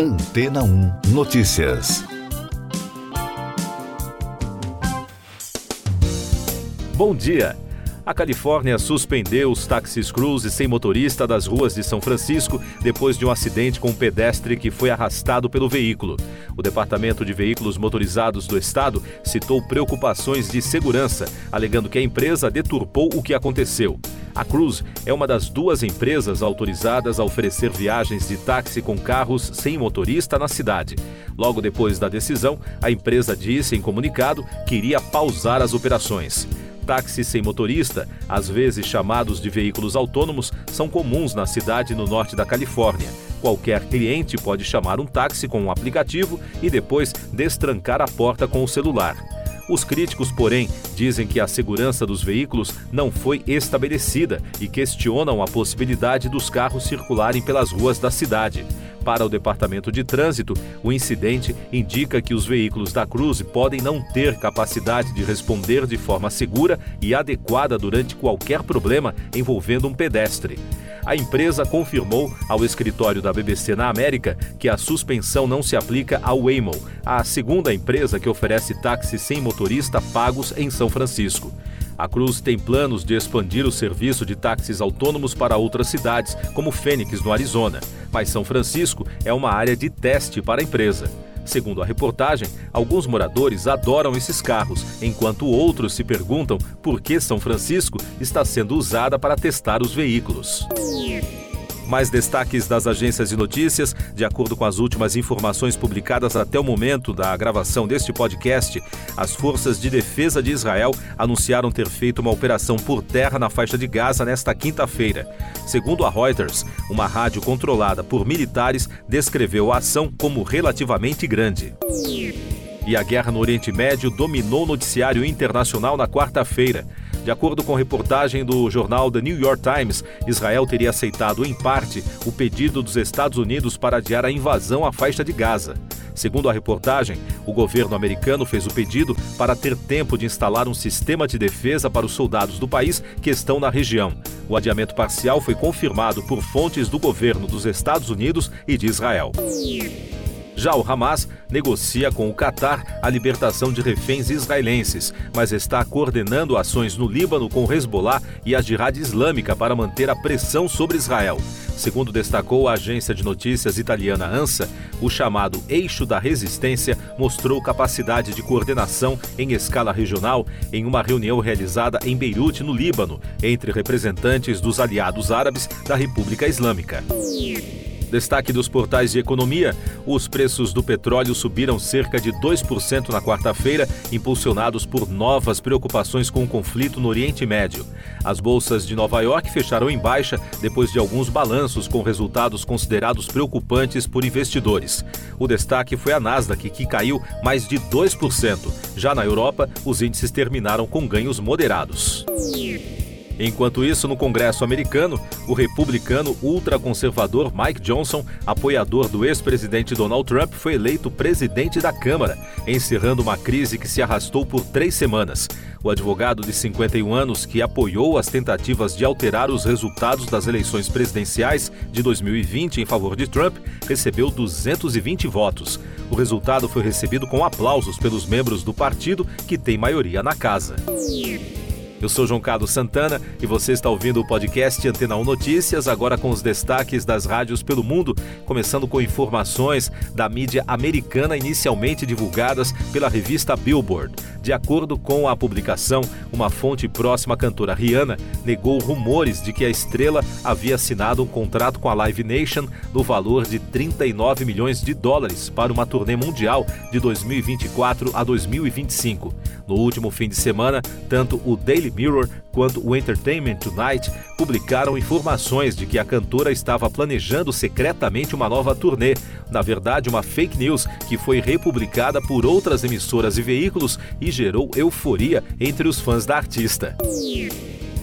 Antena 1 Notícias. Bom dia. A Califórnia suspendeu os táxis cruise sem motorista das ruas de São Francisco depois de um acidente com um pedestre que foi arrastado pelo veículo. O Departamento de Veículos Motorizados do Estado citou preocupações de segurança, alegando que a empresa deturpou o que aconteceu. A Cruise é uma das duas empresas autorizadas a oferecer viagens de táxi com carros sem motorista na cidade. Logo depois da decisão, a empresa disse em comunicado que iria pausar as operações táxis sem motorista, às vezes chamados de veículos autônomos, são comuns na cidade no norte da Califórnia. Qualquer cliente pode chamar um táxi com um aplicativo e depois destrancar a porta com o celular. Os críticos, porém, dizem que a segurança dos veículos não foi estabelecida e questionam a possibilidade dos carros circularem pelas ruas da cidade. Para o Departamento de Trânsito, o incidente indica que os veículos da Cruz podem não ter capacidade de responder de forma segura e adequada durante qualquer problema envolvendo um pedestre. A empresa confirmou ao escritório da BBC na América que a suspensão não se aplica ao Waymo, a segunda empresa que oferece táxis sem motorista pagos em São Francisco. A Cruz tem planos de expandir o serviço de táxis autônomos para outras cidades, como Fênix, no Arizona, mas São Francisco é uma área de teste para a empresa. Segundo a reportagem, alguns moradores adoram esses carros, enquanto outros se perguntam por que São Francisco está sendo usada para testar os veículos. Mais destaques das agências de notícias. De acordo com as últimas informações publicadas até o momento da gravação deste podcast, as forças de defesa de Israel anunciaram ter feito uma operação por terra na faixa de Gaza nesta quinta-feira. Segundo a Reuters, uma rádio controlada por militares descreveu a ação como relativamente grande. E a guerra no Oriente Médio dominou o noticiário internacional na quarta-feira. De acordo com reportagem do jornal The New York Times, Israel teria aceitado, em parte, o pedido dos Estados Unidos para adiar a invasão à faixa de Gaza. Segundo a reportagem, o governo americano fez o pedido para ter tempo de instalar um sistema de defesa para os soldados do país que estão na região. O adiamento parcial foi confirmado por fontes do governo dos Estados Unidos e de Israel. Já o Hamas negocia com o Catar a libertação de reféns israelenses, mas está coordenando ações no Líbano com Hezbollah e a Jihad Islâmica para manter a pressão sobre Israel. Segundo destacou a agência de notícias italiana ANSA, o chamado Eixo da Resistência mostrou capacidade de coordenação em escala regional em uma reunião realizada em Beirute, no Líbano, entre representantes dos aliados árabes da República Islâmica. Destaque dos portais de economia: os preços do petróleo subiram cerca de 2% na quarta-feira, impulsionados por novas preocupações com o conflito no Oriente Médio. As bolsas de Nova York fecharam em baixa depois de alguns balanços com resultados considerados preocupantes por investidores. O destaque foi a Nasdaq, que caiu mais de 2%. Já na Europa, os índices terminaram com ganhos moderados. Enquanto isso, no Congresso americano, o republicano ultraconservador Mike Johnson, apoiador do ex-presidente Donald Trump, foi eleito presidente da Câmara, encerrando uma crise que se arrastou por três semanas. O advogado de 51 anos, que apoiou as tentativas de alterar os resultados das eleições presidenciais de 2020 em favor de Trump, recebeu 220 votos. O resultado foi recebido com aplausos pelos membros do partido, que tem maioria na casa. Eu sou João Carlos Santana e você está ouvindo o podcast Antena 1 Notícias, agora com os destaques das rádios pelo mundo, começando com informações da mídia americana inicialmente divulgadas pela revista Billboard. De acordo com a publicação, uma fonte próxima à cantora Rihanna negou rumores de que a estrela havia assinado um contrato com a Live Nation no valor de 39 milhões de dólares para uma turnê mundial de 2024 a 2025. No último fim de semana, tanto o Daily Mirror quanto o Entertainment Tonight publicaram informações de que a cantora estava planejando secretamente uma nova turnê. Na verdade, uma fake news que foi republicada por outras emissoras e veículos e gerou euforia entre os fãs da artista.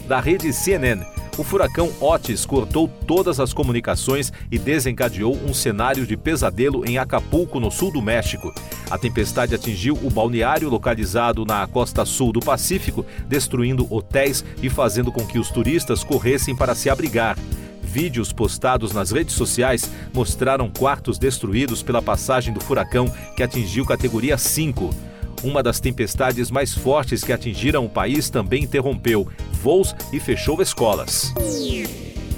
Da rede CNN, o furacão Otis cortou todas as comunicações e desencadeou um cenário de pesadelo em Acapulco, no sul do México. A tempestade atingiu o balneário localizado na costa sul do Pacífico, destruindo hotéis e fazendo com que os turistas corressem para se abrigar. Vídeos postados nas redes sociais mostraram quartos destruídos pela passagem do furacão que atingiu categoria 5. Uma das tempestades mais fortes que atingiram o país também interrompeu voos e fechou escolas.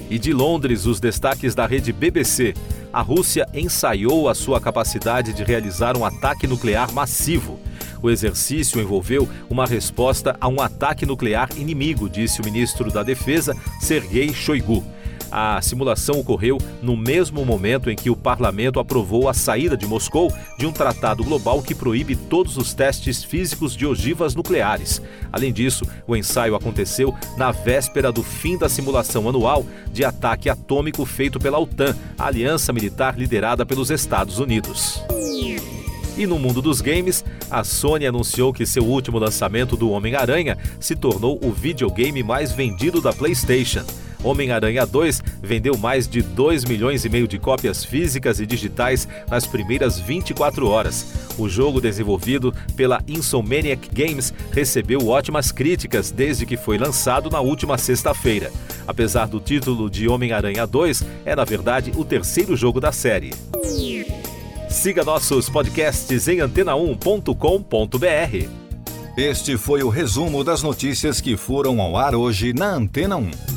E de Londres, os destaques da rede BBC. A Rússia ensaiou a sua capacidade de realizar um ataque nuclear massivo. O exercício envolveu uma resposta a um ataque nuclear inimigo, disse o ministro da Defesa, Sergei Shoigu. A simulação ocorreu no mesmo momento em que o parlamento aprovou a saída de Moscou de um tratado global que proíbe todos os testes físicos de ogivas nucleares. Além disso, o ensaio aconteceu na véspera do fim da simulação anual de ataque atômico feito pela OTAN, a aliança militar liderada pelos Estados Unidos. E no mundo dos games, a Sony anunciou que seu último lançamento do Homem-Aranha se tornou o videogame mais vendido da PlayStation. Homem-Aranha 2 vendeu mais de 2 milhões e meio de cópias físicas e digitais nas primeiras 24 horas. O jogo desenvolvido pela Insomniac Games recebeu ótimas críticas desde que foi lançado na última sexta-feira. Apesar do título de Homem-Aranha 2, é na verdade o terceiro jogo da série. Siga nossos podcasts em antena1.com.br. Este foi o resumo das notícias que foram ao ar hoje na Antena 1.